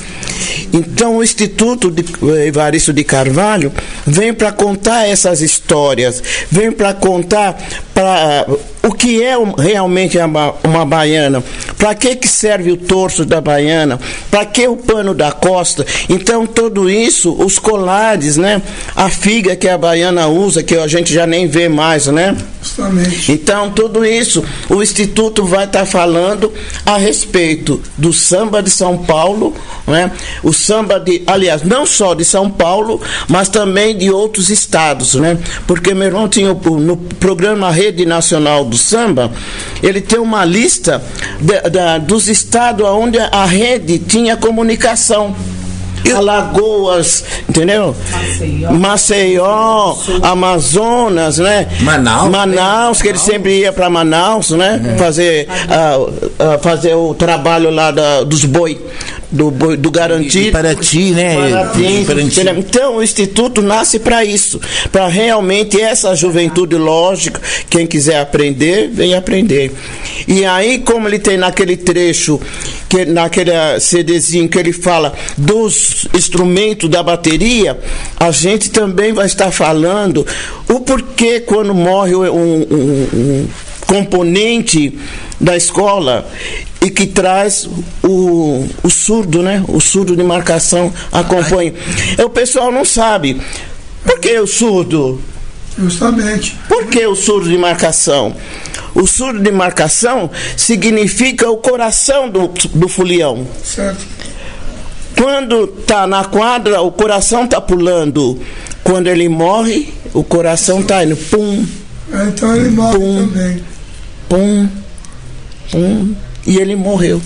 Então o Instituto de eh, Evaristo de Carvalho vem para contar essas histórias, vem para contar para o que é realmente uma, uma baiana, para que que serve o torso da baiana, para que o pano da costa. Então tudo isso, os colares, né, a figa que a baiana usa, que a gente já nem vê mais, né? Justamente. Então, tudo isso, o Instituto vai estar falando a respeito do samba de São Paulo, né? O samba de, aliás, não só de São Paulo, mas também de outros estados, né? Porque meu irmão tinha o- no programa Rede Nacional do Samba, ele tem uma lista de- da- dos estados onde a rede tinha comunicação. Alagoas, entendeu? Maceió, Amazonas, né? Manaus. Manaus, que ele sempre ia para Manaus, né? Fazer, ah, ah, fazer o trabalho lá da- dos boi, do, do garantido. Paraty, né? Paraty, Paraty. Então, o Instituto nasce para isso, para realmente essa juventude lógica, quem quiser aprender, vem aprender. E aí, como ele tem naquele trecho, que, naquele ah, CDzinho que ele fala dos instrumentos da bateria, a gente também vai estar falando o porquê quando morre um, um- um componente da escola e que traz o, o surdo, né? O surdo de marcação acompanha. É, O pessoal não sabe. Por que o surdo? Justamente. Por que o surdo de marcação? O surdo de marcação significa o coração do, do folião. Certo. Quando tá na quadra, o coração tá pulando. Quando ele morre, o coração tá indo pum, É, Então ele morre Pum. também. Pum, pum, e ele morreu.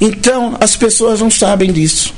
Então, as pessoas não sabem disso.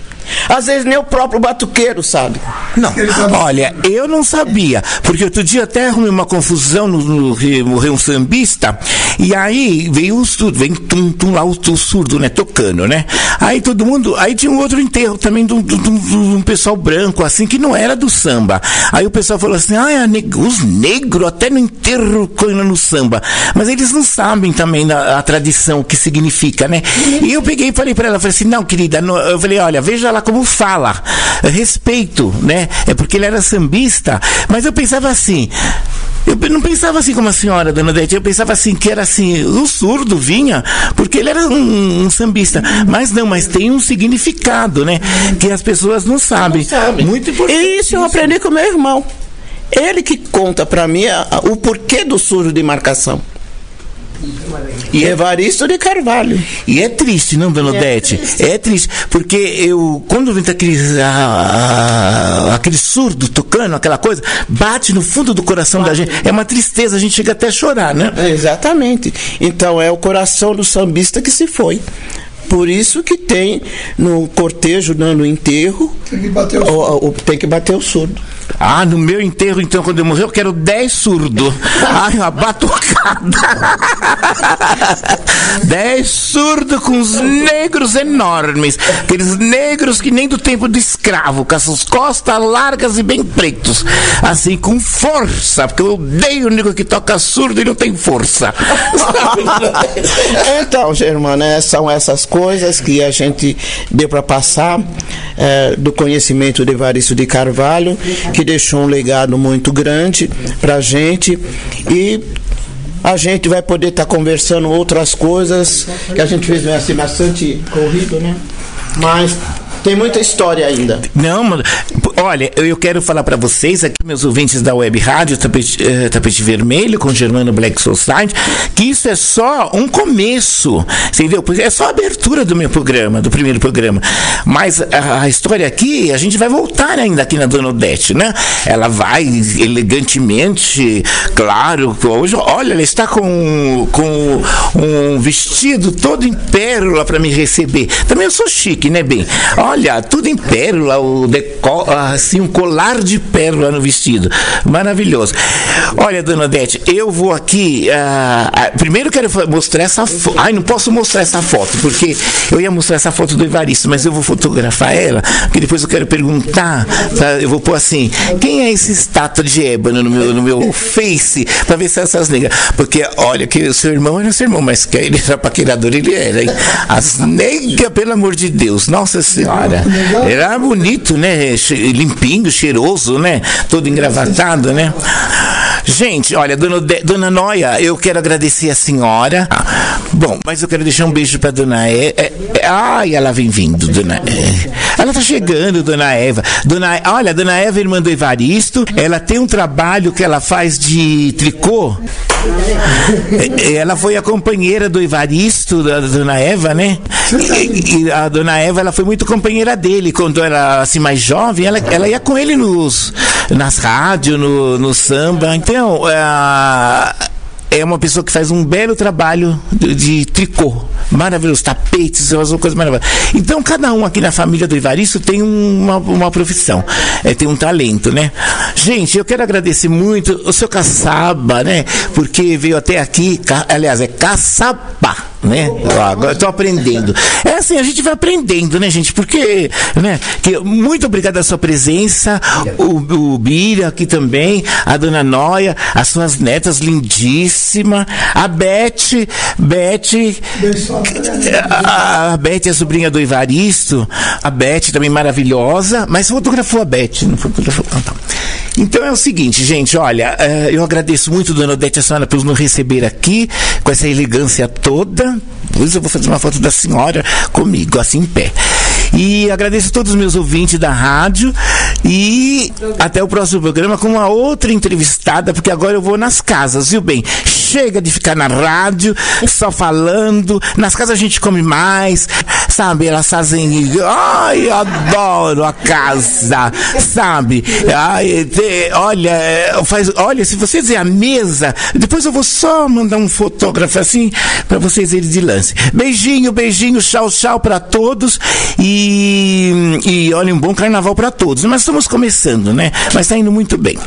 Às vezes nem o próprio batuqueiro sabe. Não, tá- olha, eu não sabia, porque outro dia até arrumei uma confusão no, no que morreu um sambista, e aí veio o surdo, vem tum, tum, lá o, o surdo, né, tocando, né? Aí todo mundo, aí tinha um outro enterro também de um, de um- de um- de um pessoal branco, assim, que não era do samba. Aí o pessoal falou assim, ah, a os negros até no enterro coina no samba. Mas eles não sabem também da, a tradição, o que significa, né? E eu peguei e falei pra ela, falei assim, não, querida, não- eu falei, olha, veja lá como fala, respeito, né? É porque ele era sambista, mas eu pensava assim, eu não pensava assim como a senhora, dona Odete, eu pensava assim, que era assim, o surdo vinha, porque ele era um, um sambista. Mas não, mas tem um significado, né? Que as pessoas não sabem. Muito importante. E isso eu aprendi com meu irmão. Ele que conta pra mim a- a- o porquê do surdo de marcação. E Evaristo de Carvalho. E é triste, não, dona Odete? É triste, porque eu, quando vem aquele, ah, aquele surdo tocando, aquela coisa, bate no fundo do coração da gente. É uma tristeza, a gente chega até a chorar, né? Exatamente. Então é o coração do sambista que se foi. Por isso que tem no cortejo, né, no enterro, Tem que bater o o- o- tem que bater o surdo. Ah, no meu enterro, então, quando eu morrer, eu quero 10 surdos. Ai, uma batucada. 10 surdos com os negros enormes. Aqueles negros que nem do tempo do escravo, com as costas largas e bem pretos. Assim, com força, porque eu odeio o negro que toca surdo e não tem força. Então, Germano, né, são essas coisas que a gente deu para passar eh, do conhecimento de Evaristo de Carvalho, que deixou um legado muito grande para a gente e a gente vai poder estar conversando outras coisas que a gente fez assim, bastante corrido, né? Mas tem muita história ainda. Não, Olha, eu quero falar pra vocês aqui, meus ouvintes da Web Rádio Tapete, eh, Tapete Vermelho com Germano Black Society, que isso é só um começo, entendeu? É só a abertura do meu programa, do primeiro programa. Mas a, a história aqui, a gente vai voltar ainda aqui na Dona Odete, né? Ela vai elegantemente, claro, hoje, olha, ela está com, com um vestido todo em pérola para me receber. Também eu sou chique, né, bem? Olha, tudo em pérola, o deco, assim um colar de pérola no vestido. Maravilhoso. Olha, dona Odete, eu vou aqui. ah, primeiro quero mostrar essa foto. Ai, não posso mostrar essa foto, porque eu ia mostrar essa foto do Evaristo, mas eu vou fotografar ela, porque depois eu quero perguntar. Eu vou pôr assim: quem é esse estátua de ébano no meu, no meu Face, para ver se essas negras. Porque olha, que o seu irmão era seu irmão, mas que ele era paquerador, ele era, hein? As negras, pelo amor de Deus, nossa senhora. Era bonito, né? Limpinho, cheiroso, né? Todo engravatado, né? Gente, olha, dona, Ode- dona Noia, eu quero agradecer a senhora. Bom, mas eu quero deixar um beijo pra dona E. é- é- ai, ela vem vindo, dona E. Ela tá chegando, dona Eva. Dona, olha, dona Eva, irmã do Evaristo, ela tem um trabalho que ela faz de tricô. É, Ela foi a companheira do Evaristo, da dona Eva, né? E, e a dona Eva, ela foi muito companheira dele. Quando era assim mais jovem, ela, ela ia com ele nos, nas rádios, no, no samba. Então, ah, é uma pessoa que faz um belo trabalho de, de tricô. Maravilhoso, tapetes, faz uma coisa maravilhosa. Então, cada um aqui na família do Evaristo tem uma, uma profissão, é, tem um talento, né? Gente, eu quero agradecer muito o seu Caçaba, né? Porque veio até aqui, ca- aliás, é Caçaba. Né? Agora tô aprendendo. É assim, a gente vai aprendendo, né, gente? Porque, né? Que, muito obrigado pela sua presença, o, o Bira aqui também, a dona Noia, as suas netas lindíssima, a Beth, Beth, a, Beth é a sobrinha do Evaristo, a Beth também maravilhosa, mas fotografou a Beth, não fotografou. Ah, tá. Então é o seguinte, gente, olha, eh, eu agradeço muito, dona Odete, a senhora, por nos receber aqui, com essa elegância toda. Depois eu vou fazer uma foto da senhora comigo, assim em pé. E agradeço a todos os meus ouvintes da rádio. E até o próximo programa com uma outra entrevistada, porque agora eu vou nas casas, viu bem? Chega de ficar na rádio, só falando. Nas casas a gente come mais, sabe? Elas fazem. Ai, eu adoro a casa, sabe? Ai, te- olha, faz, olha, se você dizer a mesa, depois eu vou só mandar um fotógrafo assim para vocês irem de lance. Beijinho, beijinho, tchau, tchau para todos e, e olha, um bom carnaval para todos. Mas estamos começando, né? Mas está indo muito bem.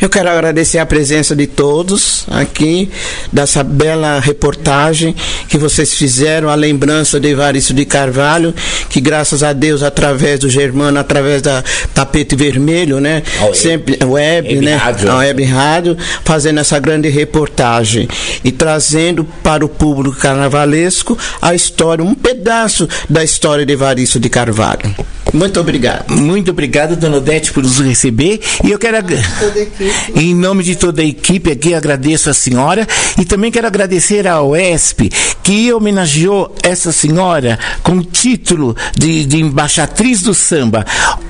Eu quero agradecer a presença de todos aqui, dessa bela reportagem que vocês fizeram, a lembrança de Evaristo de Carvalho, que graças a Deus, através do Germano, através da Tapete Vermelho, né? A web. Sempre, web, Web né? rádio. A web rádio, fazendo essa grande reportagem e trazendo para o público carnavalesco a história, um pedaço da história de Evaristo de Carvalho. Muito obrigado. Muito obrigado, dona Odete, por nos receber. E eu quero, em nome de toda a equipe aqui, agradeço a senhora e também quero agradecer à OESP, que homenageou essa senhora com o título de, de embaixatriz do samba.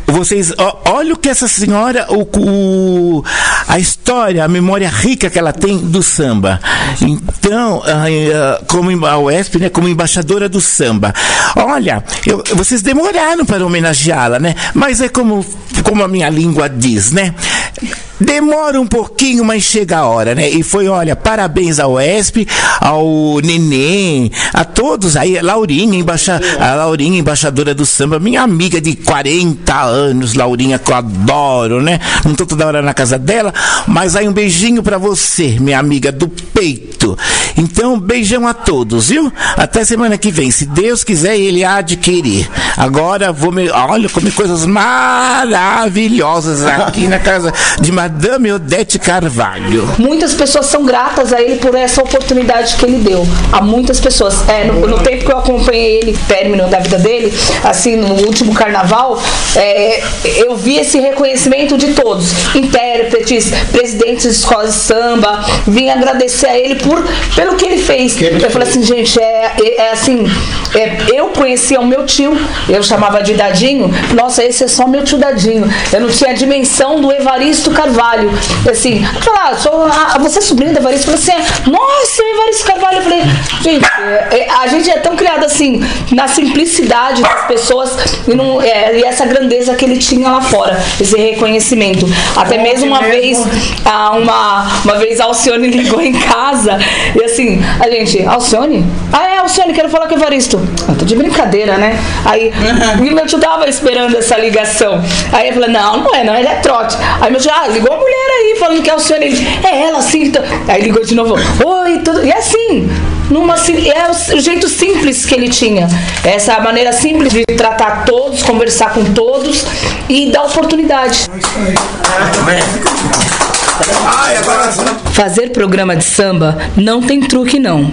Vocês, ó, olha o que essa senhora, o, o- a história, a memória rica que ela tem do samba. Então, como a UESP, né, como embaixadora do samba. Olha, eu- vocês demoraram para homenageá-la, né? Mas é como, como a minha língua diz, né? Demora um pouquinho, mas chega a hora, né? E foi, olha, parabéns ao UESP, ao Neném, a todos aí, a Laurinha, embaixa, a Laurinha, embaixadora do samba, minha amiga de 40 anos, Laurinha, que eu adoro, né? Não tô toda hora na casa dela, mas aí um beijinho pra você, minha amiga do peito. Então, beijão a todos, viu? Até semana que vem, se Deus quiser, ele há de querer. Agora vou me, olha, comer coisas maravilhosas aqui na casa de Madame Odete Carvalho. Muitas pessoas são gratas a ele por essa oportunidade que ele deu. A muitas pessoas. É, no, no tempo que eu acompanhei ele, término da vida dele, assim, no último carnaval, é, eu vi esse reconhecimento de todos. Intérpretes, presidentes de escolas de samba, vim agradecer a ele por, pelo que ele fez. eu falei assim, gente, é, é, é assim, é, eu conhecia o meu tio, eu chamava de Dadinho, nossa, esse é só meu tio Dadinho. Eu não tinha a dimensão do Evaristo Carvalho. Carvalho. Assim, ah, sou a, você é sobrinha da Evaristo? Eu falei assim, nossa, eu Evaristo Carvalho. Eu falei, gente, é, é, a gente é tão criado assim, na simplicidade das pessoas e, não, é, e essa grandeza que ele tinha lá fora, esse reconhecimento. Até mesmo uma vez, ah, uma, uma vez a Alcione ligou em casa e assim, a gente, Alcione? Ah, é, Alcione, quero falar com o Evaristo. Ah, tô de brincadeira, né? Aí, e meu tio tava esperando essa ligação. Aí eu falei, não, não é, não, ele é trote. Aí meu tio, ah, ligou a falando que é Alcione. Ele, é ela, sim. então. Aí ligou de novo, oi, tudo. E assim, numa, é o jeito simples que ele tinha. Essa maneira simples de tratar todos, conversar com todos e dar oportunidade. Fazer programa de samba não tem truque, não.